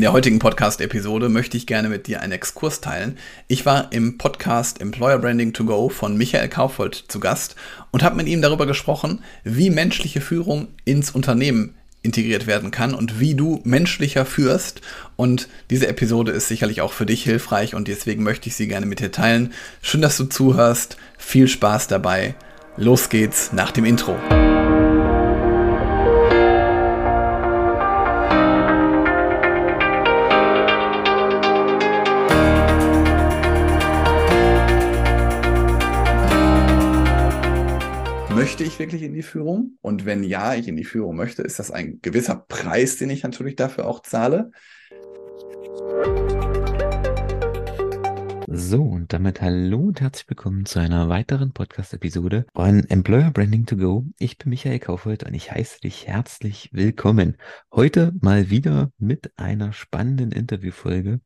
In der heutigen Podcast-Episode möchte ich gerne mit dir einen Exkurs teilen. Ich war im Podcast Employer Branding to Go von Michael Kaufold zu Gast und habe mit ihm darüber gesprochen, wie menschliche Führung ins Unternehmen integriert werden kann und wie du menschlicher führst. Und diese Episode ist sicherlich auch für dich hilfreich und deswegen möchte ich sie gerne mit dir teilen. Schön, dass du zuhörst. Viel Spaß dabei. Los geht's nach dem Intro. Möchte ich wirklich in die Führung? Und wenn ja, ich in die Führung möchte, ist das ein gewisser Preis, den ich natürlich dafür auch zahle? So, und damit hallo und herzlich willkommen zu einer weiteren Podcast-Episode von Employer Branding to Go. Ich bin Michael Kaufhold und ich heiße dich herzlich willkommen. Heute mal wieder mit einer spannenden Interviewfolge.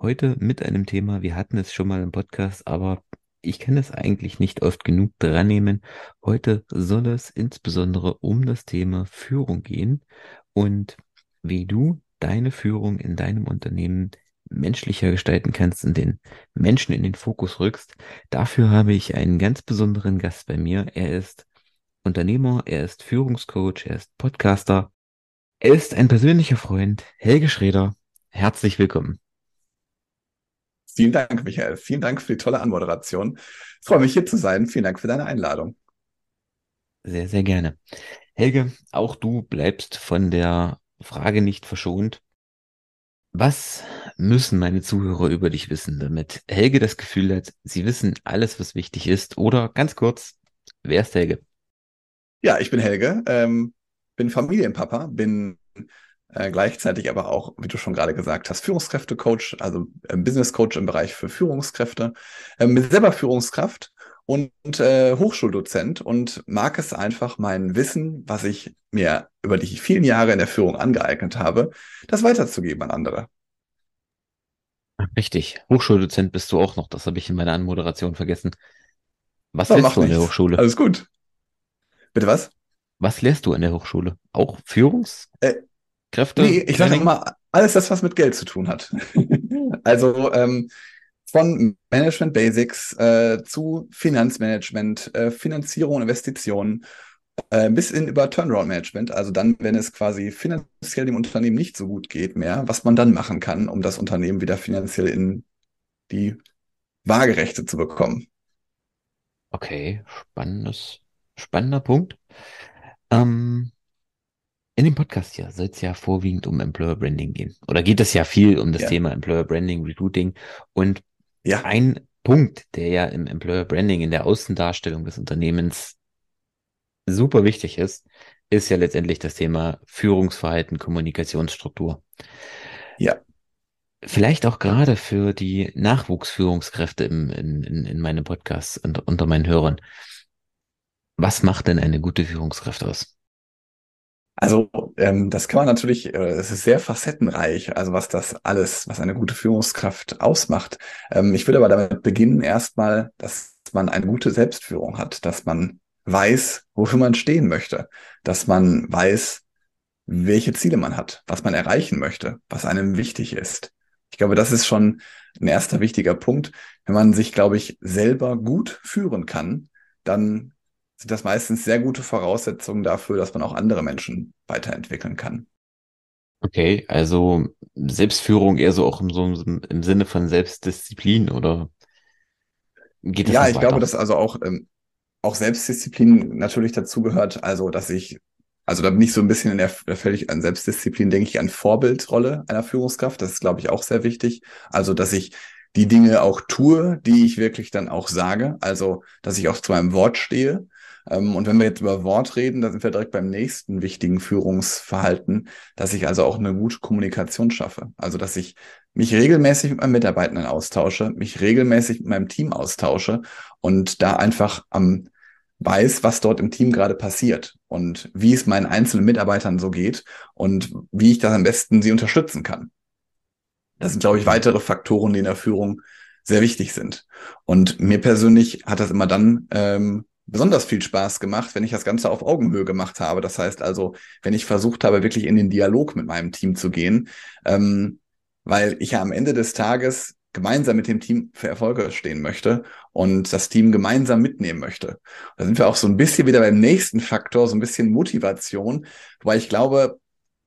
Heute mit einem Thema, wir hatten es schon mal im Podcast, aber ich kann es eigentlich nicht oft genug dran nehmen. Heute soll es insbesondere um das Thema Führung gehen und wie du deine Führung in deinem Unternehmen menschlicher gestalten kannst und den Menschen in den Fokus rückst. Dafür habe ich einen ganz besonderen Gast bei mir. Er ist Unternehmer, er ist Führungscoach, er ist Podcaster, er ist ein persönlicher Freund, Helge Schreder. Herzlich willkommen. Vielen Dank, Michael. Vielen Dank für die tolle Anmoderation. Ich freue mich, hier zu sein. Vielen Dank für deine Einladung. Sehr, sehr gerne. Helge, auch du bleibst von der Frage nicht verschont. Was müssen meine Zuhörer über dich wissen, damit Helge das Gefühl hat, sie wissen alles, was wichtig ist? Oder ganz kurz, wer ist Helge? Ja, ich bin Helge, ähm, bin Familienpapa, bin äh, gleichzeitig aber auch, wie du schon gerade gesagt hast, Führungskräfte-Coach, also äh, Business-Coach im Bereich für Führungskräfte, äh, bin selber Führungskraft und äh, Hochschuldozent und mag es einfach, mein Wissen, was ich mir über die vielen Jahre in der Führung angeeignet habe, das weiterzugeben an andere. Richtig. Hochschuldozent bist du auch noch. Das habe ich in meiner Anmoderation vergessen. Was ja, lehrst du an der Hochschule? Alles gut. Bitte was? Was lehrst du an der Hochschule? Auch Führungs? Äh, Kräfte? Nee, ich sage immer, alles das, was mit Geld zu tun hat. also ähm, von Management Basics äh, zu Finanzmanagement, äh, Finanzierung, Investitionen äh, bis in über Turnaround Management. Also dann, wenn es quasi finanziell dem Unternehmen nicht so gut geht mehr, was man dann machen kann, um das Unternehmen wieder finanziell in die Waagerechte zu bekommen. Okay, spannendes, spannender Punkt. Ähm, in dem Podcast hier soll es ja vorwiegend um Employer Branding gehen. Oder geht es ja viel um das ja. Thema Employer Branding, Recruiting. Und ja. ein Punkt, der ja im Employer Branding, in der Außendarstellung des Unternehmens super wichtig ist, ist ja letztendlich das Thema Führungsverhalten, Kommunikationsstruktur. Ja. Vielleicht auch gerade für die Nachwuchsführungskräfte im, in, in, in meinem Podcast und unter meinen Hörern. Was macht denn eine gute Führungskraft aus? Also ähm, das kann man natürlich, äh, es ist sehr facettenreich, also was das alles, was eine gute Führungskraft ausmacht. Ähm, ich würde aber damit beginnen erstmal, dass man eine gute Selbstführung hat, dass man weiß, wofür man stehen möchte, dass man weiß, welche Ziele man hat, was man erreichen möchte, was einem wichtig ist. Ich glaube, das ist schon ein erster wichtiger Punkt. Wenn man sich, glaube ich, selber gut führen kann, dann sind das meistens sehr gute Voraussetzungen dafür, dass man auch andere Menschen weiterentwickeln kann. Okay, also Selbstführung eher so auch im, so im Sinne von Selbstdisziplin oder geht das Ja, ich weiter? glaube, dass also auch, ähm, auch Selbstdisziplin natürlich dazu gehört, also dass ich, also da bin ich so ein bisschen in der, da völlig an Selbstdisziplin, denke ich an Vorbildrolle einer Führungskraft. Das ist, glaube ich, auch sehr wichtig. Also, dass ich die Dinge auch tue, die ich wirklich dann auch sage. Also, dass ich auch zu meinem Wort stehe und wenn wir jetzt über Wort reden, da sind wir direkt beim nächsten wichtigen Führungsverhalten, dass ich also auch eine gute Kommunikation schaffe. Also, dass ich mich regelmäßig mit meinen Mitarbeitenden austausche, mich regelmäßig mit meinem Team austausche und da einfach am weiß, was dort im Team gerade passiert und wie es meinen einzelnen Mitarbeitern so geht und wie ich das am besten sie unterstützen kann. Das sind, glaube ich, weitere Faktoren, die in der Führung sehr wichtig sind. Und mir persönlich hat das immer dann ähm, besonders viel Spaß gemacht, wenn ich das Ganze auf Augenhöhe gemacht habe. Das heißt also, wenn ich versucht habe, wirklich in den Dialog mit meinem Team zu gehen, ähm, weil ich ja am Ende des Tages gemeinsam mit dem Team für Erfolge stehen möchte und das Team gemeinsam mitnehmen möchte. Da sind wir auch so ein bisschen wieder beim nächsten Faktor, so ein bisschen Motivation, wobei ich glaube,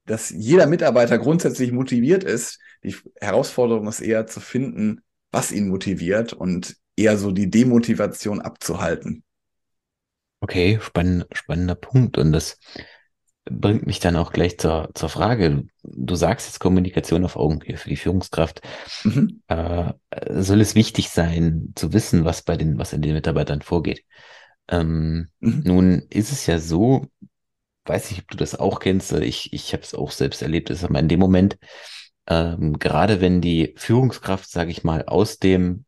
dass jeder Mitarbeiter grundsätzlich motiviert ist. Die Herausforderung ist eher zu finden, was ihn motiviert und eher so die Demotivation abzuhalten. Okay, spann spannender Punkt. Und das bringt mich dann auch gleich zur, zur Frage. Du sagst jetzt Kommunikation auf Augenhöhe für die Führungskraft. Mhm. Äh, soll es wichtig sein, zu wissen, was bei den, was in den Mitarbeitern vorgeht? Ähm, mhm. Nun ist es ja so, weiß nicht, ob du das auch kennst, ich, ich habe es auch selbst erlebt, ist aber in dem Moment, ähm, gerade wenn die Führungskraft, sage ich mal, aus dem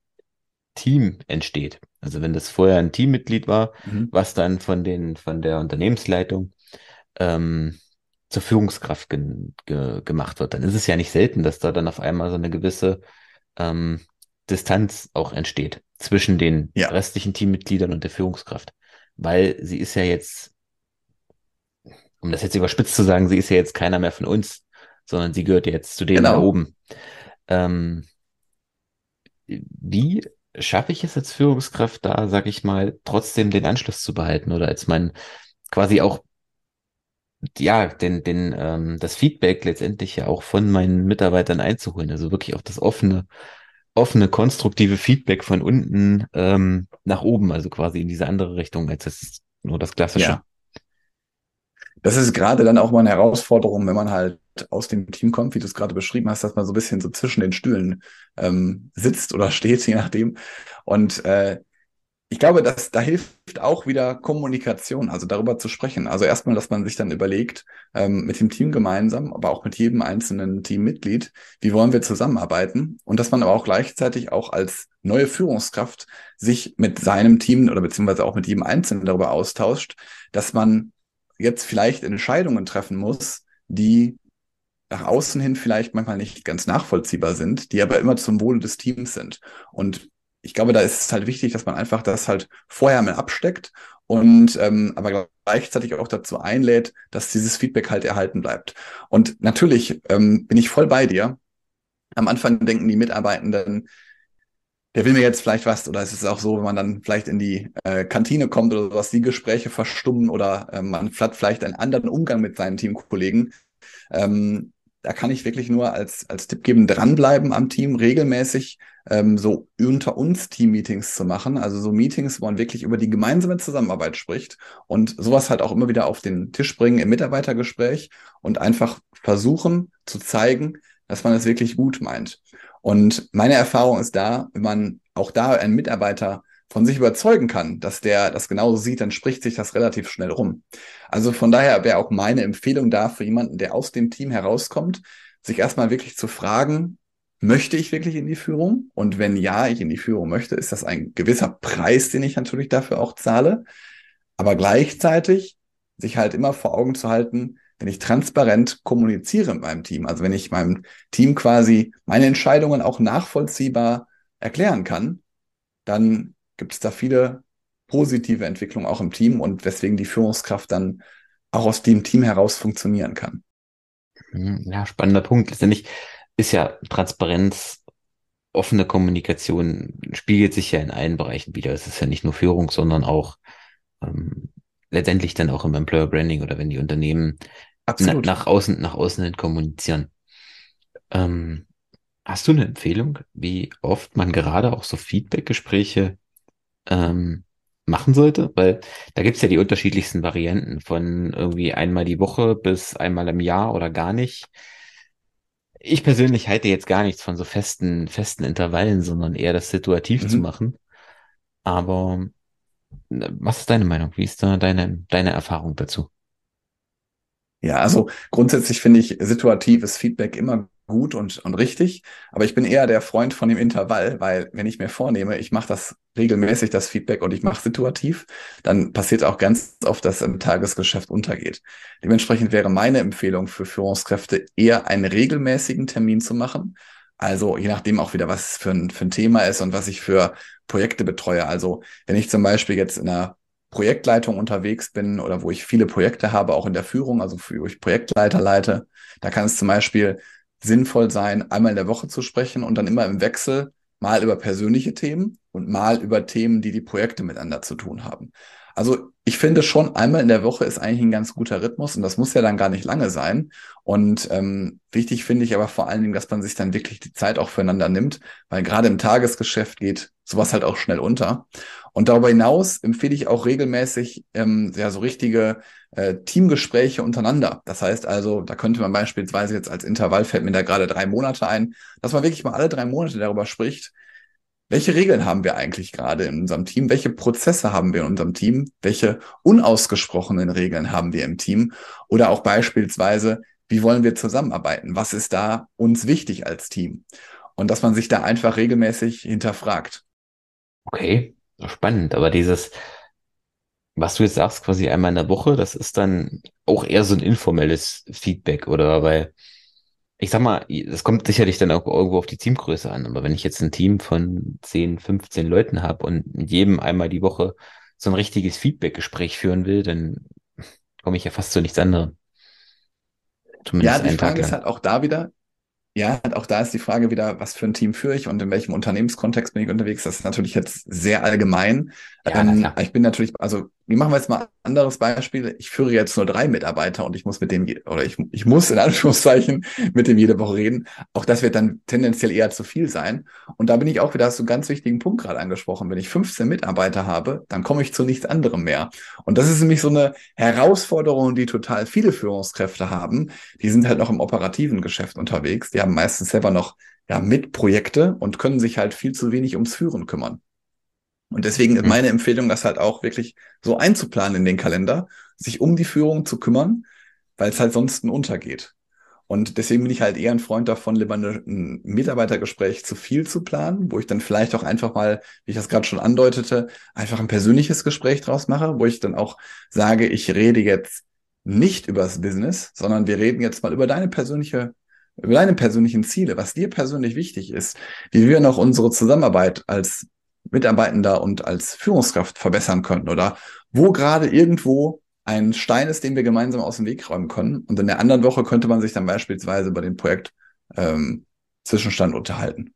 Team entsteht, also wenn das vorher ein Teammitglied war, mhm. was dann von den, von der Unternehmensleitung ähm, zur Führungskraft ge ge gemacht wird, dann ist es ja nicht selten, dass da dann auf einmal so eine gewisse ähm, Distanz auch entsteht zwischen den ja. restlichen Teammitgliedern und der Führungskraft. Weil sie ist ja jetzt, um das jetzt überspitzt zu sagen, sie ist ja jetzt keiner mehr von uns, sondern sie gehört jetzt zu denen genau. da oben. Ähm, wie schaffe ich es als Führungskraft da, sag ich mal, trotzdem den Anschluss zu behalten oder als mein quasi auch ja, den, den, ähm, das Feedback letztendlich ja auch von meinen Mitarbeitern einzuholen. Also wirklich auch das offene, offene, konstruktive Feedback von unten ähm, nach oben, also quasi in diese andere Richtung, als es nur das klassische. Ja. Das ist gerade dann auch mal eine Herausforderung, wenn man halt aus dem Team kommt, wie du es gerade beschrieben hast, dass man so ein bisschen so zwischen den Stühlen ähm, sitzt oder steht, je nachdem. Und äh, ich glaube, dass da hilft auch wieder Kommunikation, also darüber zu sprechen. Also erstmal, dass man sich dann überlegt, ähm, mit dem Team gemeinsam, aber auch mit jedem einzelnen Teammitglied, wie wollen wir zusammenarbeiten? Und dass man aber auch gleichzeitig auch als neue Führungskraft sich mit seinem Team oder beziehungsweise auch mit jedem Einzelnen darüber austauscht, dass man jetzt vielleicht Entscheidungen treffen muss, die nach außen hin vielleicht manchmal nicht ganz nachvollziehbar sind, die aber immer zum Wohle des Teams sind. Und ich glaube, da ist es halt wichtig, dass man einfach das halt vorher mal absteckt und ähm, aber gleichzeitig auch dazu einlädt, dass dieses Feedback halt erhalten bleibt. Und natürlich ähm, bin ich voll bei dir. Am Anfang denken die Mitarbeitenden, der will mir jetzt vielleicht was, oder es ist auch so, wenn man dann vielleicht in die äh, Kantine kommt oder sowas, die Gespräche verstummen oder äh, man hat vielleicht einen anderen Umgang mit seinen Teamkollegen. Ähm, da kann ich wirklich nur als, als Tipp geben, dranbleiben am Team, regelmäßig ähm, so unter uns Team-Meetings zu machen. Also so Meetings, wo man wirklich über die gemeinsame Zusammenarbeit spricht und sowas halt auch immer wieder auf den Tisch bringen im Mitarbeitergespräch und einfach versuchen zu zeigen, dass man es wirklich gut meint. Und meine Erfahrung ist da, wenn man auch da einen Mitarbeiter von sich überzeugen kann, dass der das genauso sieht, dann spricht sich das relativ schnell rum. Also von daher wäre auch meine Empfehlung da für jemanden, der aus dem Team herauskommt, sich erstmal wirklich zu fragen, möchte ich wirklich in die Führung? Und wenn ja, ich in die Führung möchte, ist das ein gewisser Preis, den ich natürlich dafür auch zahle. Aber gleichzeitig sich halt immer vor Augen zu halten, wenn ich transparent kommuniziere mit meinem Team, also wenn ich meinem Team quasi meine Entscheidungen auch nachvollziehbar erklären kann, dann gibt es da viele positive Entwicklungen auch im Team und weswegen die Führungskraft dann auch aus dem Team heraus funktionieren kann. Hm, ja, spannender Punkt. Letztendlich ist ja Transparenz, offene Kommunikation spiegelt sich ja in allen Bereichen wieder. Es ist ja nicht nur Führung, sondern auch ähm, letztendlich dann auch im Employer Branding oder wenn die Unternehmen na, nach außen, nach außen hin kommunizieren. Ähm, hast du eine Empfehlung, wie oft man gerade auch so Feedback-Gespräche ähm, machen sollte, weil da gibt's ja die unterschiedlichsten Varianten von irgendwie einmal die Woche bis einmal im Jahr oder gar nicht. Ich persönlich halte jetzt gar nichts von so festen, festen Intervallen, sondern eher das situativ mhm. zu machen. Aber was ist deine Meinung? Wie ist da deine, deine Erfahrung dazu? Ja, also grundsätzlich finde ich situatives Feedback immer gut und, und richtig. Aber ich bin eher der Freund von dem Intervall, weil wenn ich mir vornehme, ich mache das regelmäßig, das Feedback und ich mache situativ, dann passiert auch ganz oft, dass im Tagesgeschäft untergeht. Dementsprechend wäre meine Empfehlung für Führungskräfte eher einen regelmäßigen Termin zu machen. Also je nachdem auch wieder, was für ein, für ein Thema ist und was ich für Projekte betreue. Also wenn ich zum Beispiel jetzt in einer Projektleitung unterwegs bin oder wo ich viele Projekte habe, auch in der Führung, also wo ich Projektleiter leite, da kann es zum Beispiel sinnvoll sein, einmal in der Woche zu sprechen und dann immer im Wechsel mal über persönliche Themen und mal über Themen, die die Projekte miteinander zu tun haben. Also ich finde schon, einmal in der Woche ist eigentlich ein ganz guter Rhythmus und das muss ja dann gar nicht lange sein. Und ähm, wichtig finde ich aber vor allen Dingen, dass man sich dann wirklich die Zeit auch füreinander nimmt, weil gerade im Tagesgeschäft geht sowas halt auch schnell unter. Und darüber hinaus empfehle ich auch regelmäßig ähm, ja so richtige äh, Teamgespräche untereinander. Das heißt also, da könnte man beispielsweise jetzt als Intervall fällt mir da gerade drei Monate ein, dass man wirklich mal alle drei Monate darüber spricht, welche Regeln haben wir eigentlich gerade in unserem Team? Welche Prozesse haben wir in unserem Team? Welche unausgesprochenen Regeln haben wir im Team? Oder auch beispielsweise, wie wollen wir zusammenarbeiten? Was ist da uns wichtig als Team? Und dass man sich da einfach regelmäßig hinterfragt. Okay, spannend. Aber dieses, was du jetzt sagst, quasi einmal in der Woche, das ist dann auch eher so ein informelles Feedback, oder? Weil ich sag mal, es kommt sicherlich dann auch irgendwo auf die Teamgröße an, aber wenn ich jetzt ein Team von 10, 15 Leuten habe und jedem einmal die Woche so ein richtiges Feedback-Gespräch führen will, dann komme ich ja fast zu nichts anderem. Zumindest ja, die Frage ist halt auch da wieder, ja, auch da ist die Frage wieder, was für ein Team führe ich und in welchem Unternehmenskontext bin ich unterwegs. Das ist natürlich jetzt sehr allgemein. Ja, ähm, ich bin natürlich, also wie machen wir jetzt mal ein anderes Beispiel? Ich führe jetzt nur drei Mitarbeiter und ich muss mit dem, oder ich, ich muss in Anführungszeichen mit dem jede Woche reden. Auch das wird dann tendenziell eher zu viel sein. Und da bin ich auch wieder, hast du einen ganz wichtigen Punkt gerade angesprochen. Wenn ich 15 Mitarbeiter habe, dann komme ich zu nichts anderem mehr. Und das ist nämlich so eine Herausforderung, die total viele Führungskräfte haben. Die sind halt noch im operativen Geschäft unterwegs. Die haben meistens selber noch ja, Mitprojekte und können sich halt viel zu wenig ums Führen kümmern. Und deswegen ist mhm. meine Empfehlung, das halt auch wirklich so einzuplanen in den Kalender, sich um die Führung zu kümmern, weil es halt sonst untergeht. Und deswegen bin ich halt eher ein Freund davon, lieber ein Mitarbeitergespräch zu viel zu planen, wo ich dann vielleicht auch einfach mal, wie ich das gerade schon andeutete, einfach ein persönliches Gespräch draus mache, wo ich dann auch sage, ich rede jetzt nicht über das Business, sondern wir reden jetzt mal über deine persönliche, über deine persönlichen Ziele, was dir persönlich wichtig ist, wie wir noch unsere Zusammenarbeit als Mitarbeitender und als Führungskraft verbessern können oder wo gerade irgendwo ein Stein ist, den wir gemeinsam aus dem Weg räumen können. Und in der anderen Woche könnte man sich dann beispielsweise über den Projekt ähm, Zwischenstand unterhalten.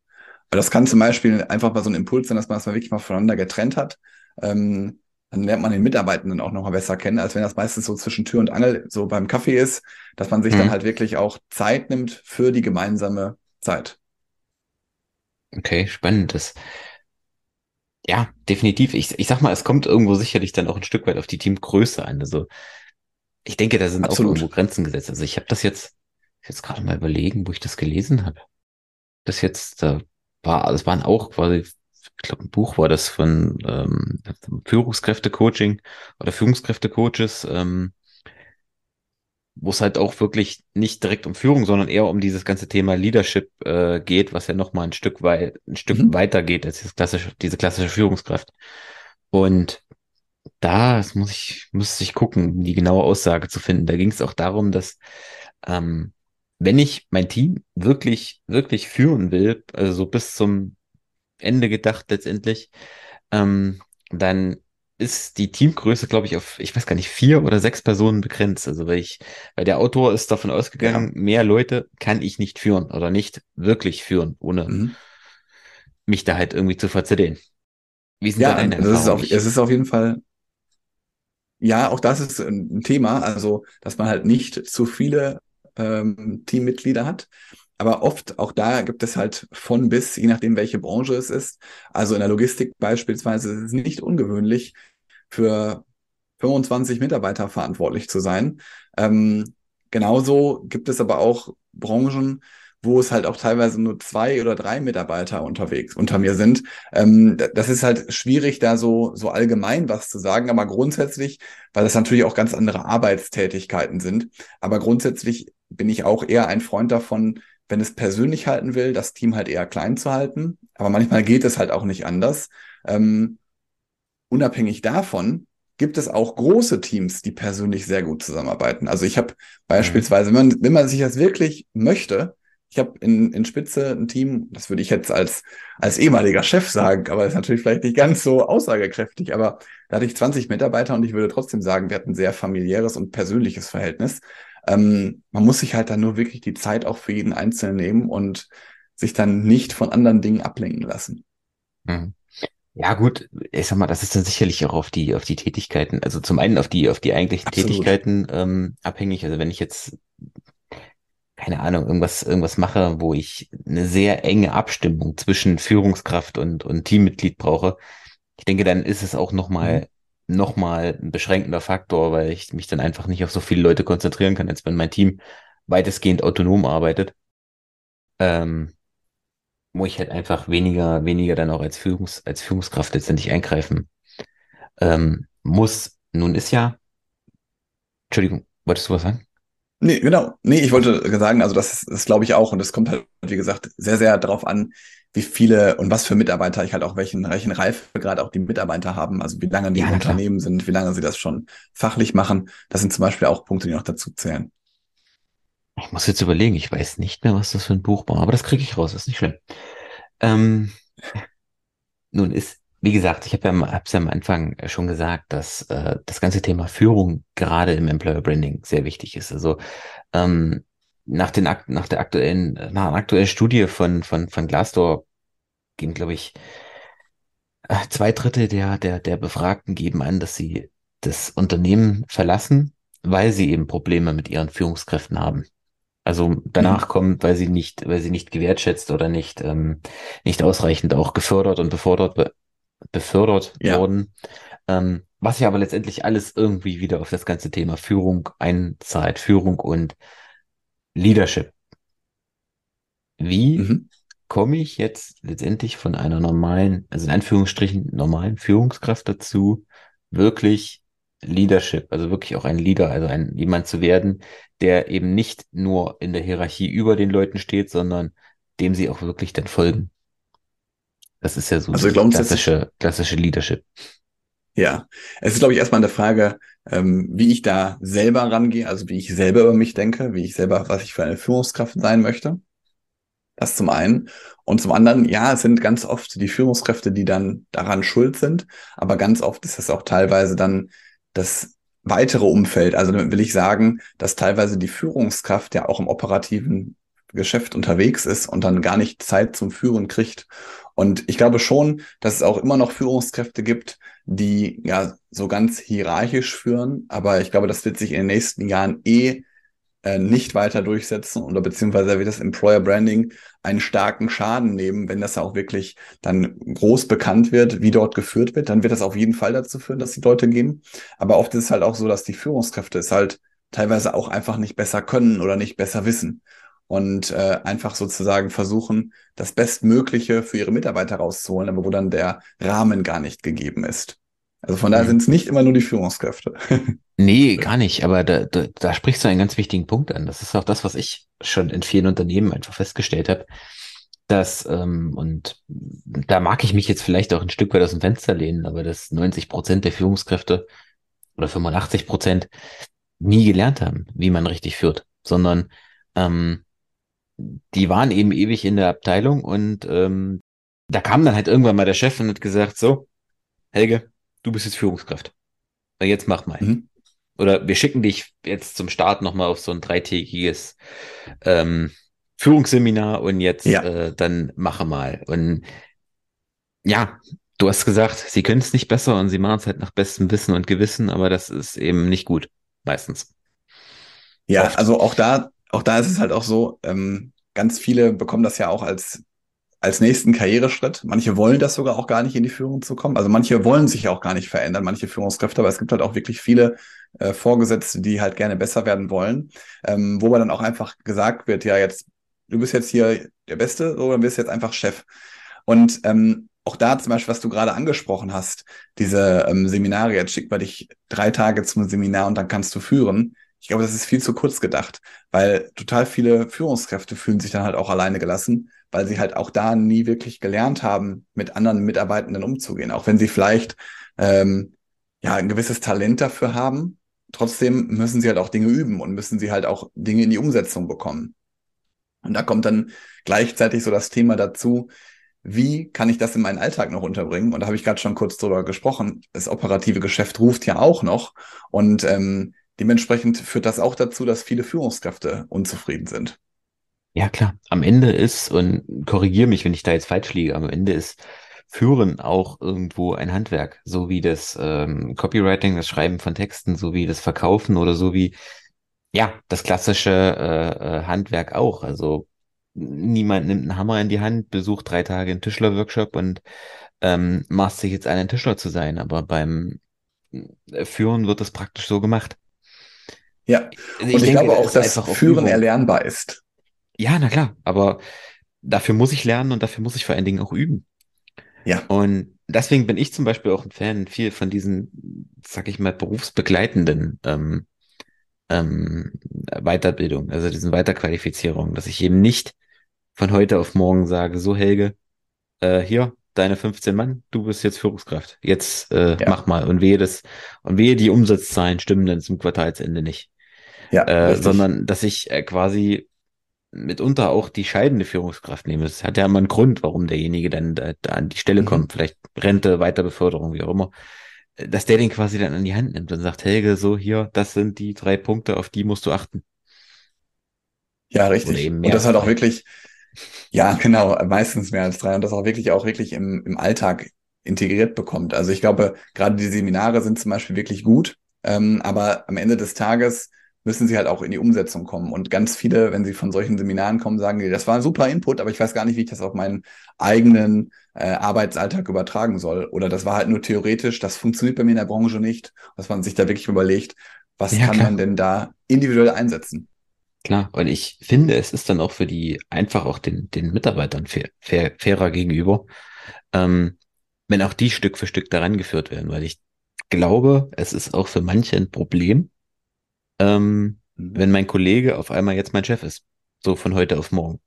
Aber das kann zum Beispiel einfach mal so ein Impuls sein, dass man das mal wirklich mal voneinander getrennt hat. Ähm, dann lernt man den Mitarbeitenden auch nochmal besser kennen, als wenn das meistens so zwischen Tür und Angel so beim Kaffee ist, dass man sich mhm. dann halt wirklich auch Zeit nimmt für die gemeinsame Zeit. Okay, spannend. Das ja, definitiv. Ich, ich sag mal, es kommt irgendwo sicherlich dann auch ein Stück weit auf die Teamgröße an. Also ich denke, da sind Absolut. auch irgendwo Grenzen gesetzt. Also ich habe das jetzt, jetzt gerade mal überlegen, wo ich das gelesen habe. Das jetzt, da war, das waren auch quasi, ich glaube, ein Buch war das von ähm, Führungskräfte-Coaching oder Führungskräfte-Coaches, ähm, wo es halt auch wirklich nicht direkt um Führung, sondern eher um dieses ganze Thema Leadership äh, geht, was ja nochmal ein Stück weit, ein Stück mhm. weiter geht als dieses klassische, diese klassische Führungskraft. Und da muss ich, muss ich gucken, die genaue Aussage zu finden. Da ging es auch darum, dass ähm, wenn ich mein Team wirklich, wirklich führen will, also so bis zum Ende gedacht letztendlich, ähm, dann ist die Teamgröße, glaube ich, auf, ich weiß gar nicht, vier oder sechs Personen begrenzt. Also weil ich, weil der Autor ist davon ausgegangen, ja. mehr Leute kann ich nicht führen oder nicht wirklich führen, ohne mhm. mich da halt irgendwie zu verzählen. Wie sind ja, da deine das ist auf, es ist auf jeden Fall, ja, auch das ist ein Thema, also dass man halt nicht zu viele ähm, Teammitglieder hat. Aber oft, auch da gibt es halt von bis, je nachdem, welche Branche es ist. Also in der Logistik beispielsweise ist es nicht ungewöhnlich, für 25 Mitarbeiter verantwortlich zu sein. Ähm, genauso gibt es aber auch Branchen, wo es halt auch teilweise nur zwei oder drei Mitarbeiter unterwegs unter mir sind. Ähm, das ist halt schwierig, da so, so allgemein was zu sagen, aber grundsätzlich, weil das natürlich auch ganz andere Arbeitstätigkeiten sind. Aber grundsätzlich bin ich auch eher ein Freund davon, wenn es persönlich halten will, das Team halt eher klein zu halten. Aber manchmal geht es halt auch nicht anders. Ähm, unabhängig davon gibt es auch große Teams, die persönlich sehr gut zusammenarbeiten. Also ich habe beispielsweise, wenn man, wenn man sich das wirklich möchte, ich habe in, in Spitze ein Team, das würde ich jetzt als, als ehemaliger Chef sagen, aber ist natürlich vielleicht nicht ganz so aussagekräftig, aber da hatte ich 20 Mitarbeiter und ich würde trotzdem sagen, wir hatten ein sehr familiäres und persönliches Verhältnis. Ähm, man muss sich halt dann nur wirklich die Zeit auch für jeden Einzelnen nehmen und sich dann nicht von anderen Dingen ablenken lassen. Mhm. Ja, gut, ich sag mal, das ist dann sicherlich auch auf die, auf die Tätigkeiten, also zum einen auf die, auf die eigentlichen Absolut. Tätigkeiten ähm, abhängig. Also wenn ich jetzt, keine Ahnung, irgendwas, irgendwas mache, wo ich eine sehr enge Abstimmung zwischen Führungskraft und, und Teammitglied brauche, ich denke, dann ist es auch nochmal, mhm. Nochmal ein beschränkender Faktor, weil ich mich dann einfach nicht auf so viele Leute konzentrieren kann, als wenn mein Team weitestgehend autonom arbeitet. Ähm, wo ich halt einfach weniger, weniger dann auch als, Führungs-, als Führungskraft letztendlich eingreifen ähm, muss. Nun ist ja, Entschuldigung, wolltest du was sagen? Nee, genau. Nee, ich wollte sagen, also das ist, glaube ich auch. Und das kommt halt, wie gesagt, sehr, sehr darauf an, wie viele und was für Mitarbeiter ich halt auch welchen, welchen Reife gerade auch die Mitarbeiter haben, also wie lange die ja, im Unternehmen sind, wie lange sie das schon fachlich machen. Das sind zum Beispiel auch Punkte, die noch dazu zählen. Ich muss jetzt überlegen, ich weiß nicht mehr, was das für ein Buch war, aber das kriege ich raus, ist nicht schlimm. Ähm, nun ist, wie gesagt, ich habe ja, hab's ja am Anfang schon gesagt, dass äh, das ganze Thema Führung gerade im Employer Branding sehr wichtig ist. Also ähm, nach, den, nach der aktuellen, nach einer aktuellen Studie von, von, von Glassdoor geben, glaube ich, äh, zwei Drittel der, der, der Befragten geben an, dass sie das Unternehmen verlassen, weil sie eben Probleme mit ihren Führungskräften haben. Also danach mhm. kommt, weil sie nicht, weil sie nicht gewertschätzt oder nicht, ähm, nicht ausreichend auch gefördert und befördert, be befördert ja. wurden. Ähm, was sich aber letztendlich alles irgendwie wieder auf das ganze Thema Führung einzahlt, Führung und Leadership. Wie mhm. komme ich jetzt letztendlich von einer normalen, also in Anführungsstrichen normalen Führungskraft dazu, wirklich Leadership, also wirklich auch ein Leader, also ein jemand zu werden, der eben nicht nur in der Hierarchie über den Leuten steht, sondern dem sie auch wirklich dann folgen. Das ist ja so also klassische, klassische Leadership. Ja, es ist, glaube ich, erstmal eine Frage, ähm, wie ich da selber rangehe, also wie ich selber über mich denke, wie ich selber, was ich für eine Führungskraft sein möchte. Das zum einen. Und zum anderen, ja, es sind ganz oft die Führungskräfte, die dann daran schuld sind, aber ganz oft ist es auch teilweise dann das weitere Umfeld. Also damit will ich sagen, dass teilweise die Führungskraft ja auch im operativen Geschäft unterwegs ist und dann gar nicht Zeit zum Führen kriegt. Und ich glaube schon, dass es auch immer noch Führungskräfte gibt, die ja so ganz hierarchisch führen. Aber ich glaube, das wird sich in den nächsten Jahren eh äh, nicht weiter durchsetzen oder beziehungsweise wird das Employer Branding einen starken Schaden nehmen, wenn das auch wirklich dann groß bekannt wird, wie dort geführt wird, dann wird das auf jeden Fall dazu führen, dass die Leute gehen. Aber oft ist es halt auch so, dass die Führungskräfte es halt teilweise auch einfach nicht besser können oder nicht besser wissen und äh, einfach sozusagen versuchen, das Bestmögliche für ihre Mitarbeiter rauszuholen, aber wo dann der Rahmen gar nicht gegeben ist. Also von daher mhm. sind es nicht immer nur die Führungskräfte. Nee, gar nicht. Aber da, da, da sprichst du einen ganz wichtigen Punkt an. Das ist auch das, was ich schon in vielen Unternehmen einfach festgestellt habe. Dass, ähm, und da mag ich mich jetzt vielleicht auch ein Stück weit aus dem Fenster lehnen, aber dass 90 Prozent der Führungskräfte oder 85 Prozent nie gelernt haben, wie man richtig führt, sondern ähm, die waren eben ewig in der Abteilung und ähm, da kam dann halt irgendwann mal der Chef und hat gesagt, so, Helge, du bist jetzt Führungskraft. Jetzt mach mal. Mhm. Oder wir schicken dich jetzt zum Start nochmal auf so ein dreitägiges ähm, Führungsseminar und jetzt ja. äh, dann mache mal. Und ja, du hast gesagt, sie können es nicht besser und sie machen es halt nach bestem Wissen und Gewissen, aber das ist eben nicht gut, meistens. Ja, Oft. also auch da, auch da ist es halt auch so, ähm, ganz viele bekommen das ja auch als als nächsten Karriereschritt. Manche wollen das sogar auch gar nicht in die Führung zu kommen. Also manche wollen sich auch gar nicht verändern, manche Führungskräfte, aber es gibt halt auch wirklich viele äh, Vorgesetzte, die halt gerne besser werden wollen, ähm, wo man dann auch einfach gesagt wird, ja, jetzt, du bist jetzt hier der Beste, oder bist jetzt einfach Chef. Und ähm, auch da zum Beispiel, was du gerade angesprochen hast, diese ähm, Seminare, jetzt schickt man dich drei Tage zum Seminar und dann kannst du führen. Ich glaube, das ist viel zu kurz gedacht, weil total viele Führungskräfte fühlen sich dann halt auch alleine gelassen weil sie halt auch da nie wirklich gelernt haben, mit anderen Mitarbeitenden umzugehen. Auch wenn sie vielleicht ähm, ja ein gewisses Talent dafür haben, trotzdem müssen sie halt auch Dinge üben und müssen sie halt auch Dinge in die Umsetzung bekommen. Und da kommt dann gleichzeitig so das Thema dazu, wie kann ich das in meinen Alltag noch unterbringen? Und da habe ich gerade schon kurz drüber gesprochen. Das operative Geschäft ruft ja auch noch. Und ähm, dementsprechend führt das auch dazu, dass viele Führungskräfte unzufrieden sind. Ja, klar. Am Ende ist, und korrigiere mich, wenn ich da jetzt falsch liege, am Ende ist Führen auch irgendwo ein Handwerk, so wie das ähm, Copywriting, das Schreiben von Texten, so wie das Verkaufen oder so wie ja das klassische äh, äh, Handwerk auch. Also niemand nimmt einen Hammer in die Hand, besucht drei Tage einen Tischlerworkshop und ähm, maßt sich jetzt einen Tischler zu sein, aber beim äh, Führen wird das praktisch so gemacht. Ja, also ich und ich denke, glaube auch, dass Führen erlernbar ist. Ja, na klar, aber dafür muss ich lernen und dafür muss ich vor allen Dingen auch üben. Ja. Und deswegen bin ich zum Beispiel auch ein Fan viel von diesen, sag ich mal, berufsbegleitenden ähm, ähm, Weiterbildung, also diesen Weiterqualifizierungen, dass ich eben nicht von heute auf morgen sage, so Helge, äh, hier, deine 15 Mann, du bist jetzt Führungskraft. Jetzt äh, ja. mach mal. Und wehe das, und wehe die Umsatzzahlen stimmen dann zum Quartalsende nicht. Ja, äh, sondern dass ich äh, quasi mitunter auch die scheidende Führungskraft nehme. Es hat ja immer einen Grund, warum derjenige dann da, da an die Stelle mhm. kommt. Vielleicht Rente, Weiterbeförderung, wie auch immer. Dass der den quasi dann an die Hand nimmt und sagt, Helge, so hier, das sind die drei Punkte, auf die musst du achten. Ja, richtig. Und das halt auch wirklich, ja, genau, meistens mehr als drei und das auch wirklich auch wirklich im, im Alltag integriert bekommt. Also ich glaube, gerade die Seminare sind zum Beispiel wirklich gut, ähm, aber am Ende des Tages müssen sie halt auch in die Umsetzung kommen. Und ganz viele, wenn sie von solchen Seminaren kommen, sagen, das war ein super Input, aber ich weiß gar nicht, wie ich das auf meinen eigenen äh, Arbeitsalltag übertragen soll. Oder das war halt nur theoretisch, das funktioniert bei mir in der Branche nicht, dass man sich da wirklich überlegt, was ja, kann klar. man denn da individuell einsetzen? Klar, und ich finde, es ist dann auch für die einfach auch den, den Mitarbeitern fair, fair, fairer gegenüber, ähm, wenn auch die Stück für Stück daran geführt werden, weil ich glaube, es ist auch für manche ein Problem, ähm, mhm. wenn mein Kollege auf einmal jetzt mein Chef ist. So von heute auf morgen.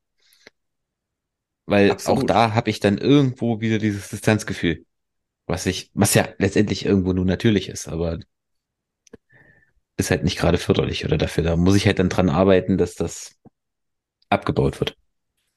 Weil Absolut. auch da habe ich dann irgendwo wieder dieses Distanzgefühl. Was ich, was ja letztendlich irgendwo nur natürlich ist, aber ist halt nicht gerade förderlich oder dafür. Da muss ich halt dann dran arbeiten, dass das abgebaut wird.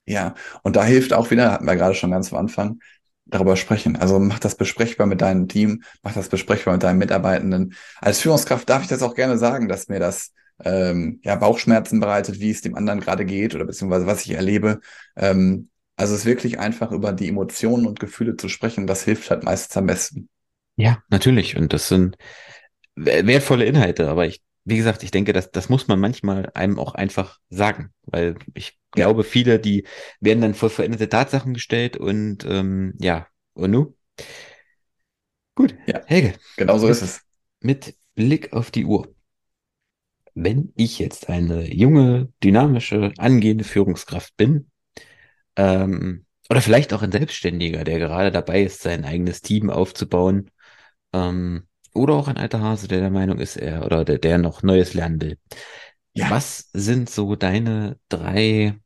Ja, und da hilft auch wieder, hatten wir gerade schon ganz am Anfang, darüber sprechen. Also mach das besprechbar mit deinem Team, mach das besprechbar mit deinen Mitarbeitenden. Als Führungskraft darf ich das auch gerne sagen, dass mir das ähm, ja Bauchschmerzen bereitet, wie es dem anderen gerade geht oder beziehungsweise was ich erlebe. Ähm, also es ist wirklich einfach über die Emotionen und Gefühle zu sprechen, das hilft halt meistens am besten. Ja, natürlich. Und das sind wertvolle Inhalte, aber ich, wie gesagt, ich denke, das, das muss man manchmal einem auch einfach sagen, weil ich glaube, viele, die werden dann vor veränderte Tatsachen gestellt und ähm, ja, und nu? Gut, ja, Helge. Genau so ist es. Mit Blick auf die Uhr. Wenn ich jetzt eine junge, dynamische, angehende Führungskraft bin, ähm, oder vielleicht auch ein Selbstständiger, der gerade dabei ist, sein eigenes Team aufzubauen, ähm, oder auch ein alter Hase, der der Meinung ist, er oder der, der noch Neues lernen will. Ja. Was sind so deine drei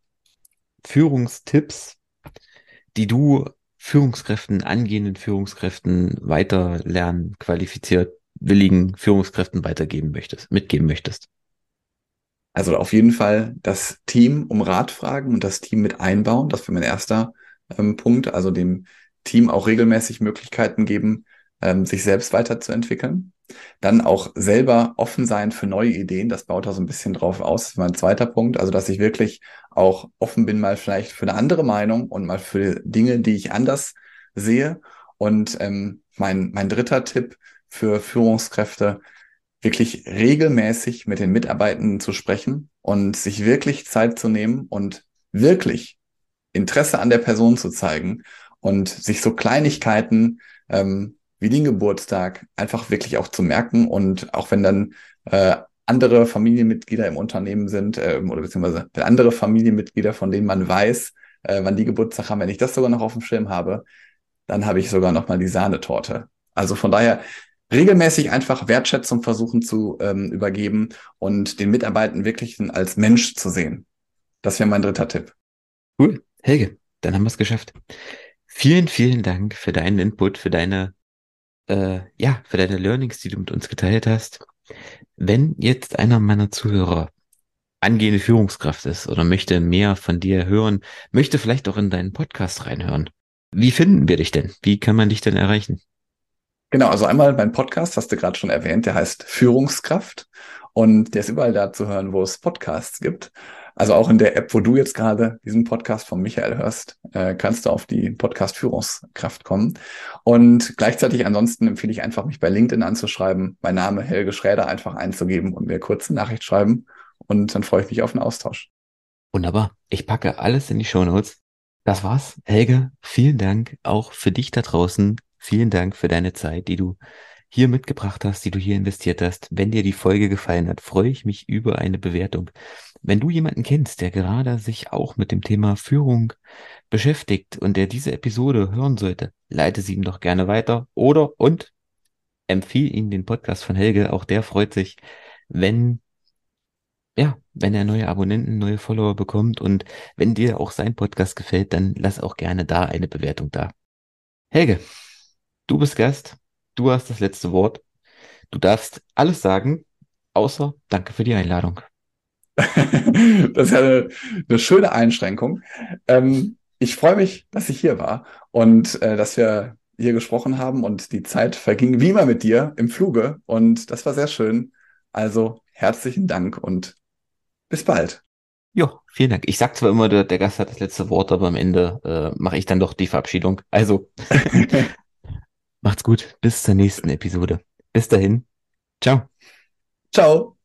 Führungstipps, die du Führungskräften, angehenden Führungskräften weiter lernen, qualifiziert, willigen Führungskräften weitergeben möchtest, mitgeben möchtest? Also auf jeden Fall das Team um Rat fragen und das Team mit einbauen. Das wäre mein erster ähm, Punkt. Also dem Team auch regelmäßig Möglichkeiten geben, ähm, sich selbst weiterzuentwickeln. Dann auch selber offen sein für neue Ideen. Das baut da so ein bisschen drauf aus. Das ist mein zweiter Punkt. Also, dass ich wirklich auch offen bin, mal vielleicht für eine andere Meinung und mal für Dinge, die ich anders sehe. Und ähm, mein, mein dritter Tipp für Führungskräfte, wirklich regelmäßig mit den Mitarbeitenden zu sprechen und sich wirklich Zeit zu nehmen und wirklich Interesse an der Person zu zeigen und sich so Kleinigkeiten ähm, wie den Geburtstag einfach wirklich auch zu merken und auch wenn dann äh, andere Familienmitglieder im Unternehmen sind äh, oder beziehungsweise andere Familienmitglieder, von denen man weiß, äh, wann die Geburtstag haben, wenn ich das sogar noch auf dem Schirm habe, dann habe ich sogar noch mal die Sahnetorte. Also von daher regelmäßig einfach Wertschätzung versuchen zu ähm, übergeben und den Mitarbeitern wirklich als Mensch zu sehen. Das wäre mein dritter Tipp. Cool. Helge, dann haben wir es geschafft. Vielen, vielen Dank für deinen Input, für deine äh, ja, für deine Learnings, die du mit uns geteilt hast. Wenn jetzt einer meiner Zuhörer angehende Führungskraft ist oder möchte mehr von dir hören, möchte vielleicht auch in deinen Podcast reinhören, wie finden wir dich denn? Wie kann man dich denn erreichen? Genau, also einmal mein Podcast, hast du gerade schon erwähnt, der heißt Führungskraft und der ist überall da zu hören, wo es Podcasts gibt. Also auch in der App, wo du jetzt gerade diesen Podcast von Michael hörst, äh, kannst du auf die Podcast Führungskraft kommen. Und gleichzeitig ansonsten empfehle ich einfach, mich bei LinkedIn anzuschreiben, mein Name Helge Schräder einfach einzugeben und mir kurze Nachricht schreiben. Und dann freue ich mich auf einen Austausch. Wunderbar. Ich packe alles in die Show Notes. Das war's. Helge, vielen Dank auch für dich da draußen. Vielen Dank für deine Zeit, die du hier mitgebracht hast, die du hier investiert hast. Wenn dir die Folge gefallen hat, freue ich mich über eine Bewertung. Wenn du jemanden kennst, der gerade sich auch mit dem Thema Führung beschäftigt und der diese Episode hören sollte, leite sie ihm doch gerne weiter oder und empfehle ihm den Podcast von Helge. Auch der freut sich, wenn ja, wenn er neue Abonnenten, neue Follower bekommt und wenn dir auch sein Podcast gefällt, dann lass auch gerne da eine Bewertung da. Helge, du bist Gast. Du hast das letzte Wort. Du darfst alles sagen, außer danke für die Einladung. Das ist ja eine, eine schöne Einschränkung. Ähm, ich freue mich, dass ich hier war und äh, dass wir hier gesprochen haben und die Zeit verging wie immer mit dir im Fluge und das war sehr schön. Also herzlichen Dank und bis bald. Jo, vielen Dank. Ich sag zwar immer, der, der Gast hat das letzte Wort, aber am Ende äh, mache ich dann doch die Verabschiedung. Also Macht's gut. Bis zur nächsten Episode. Bis dahin. Ciao. Ciao.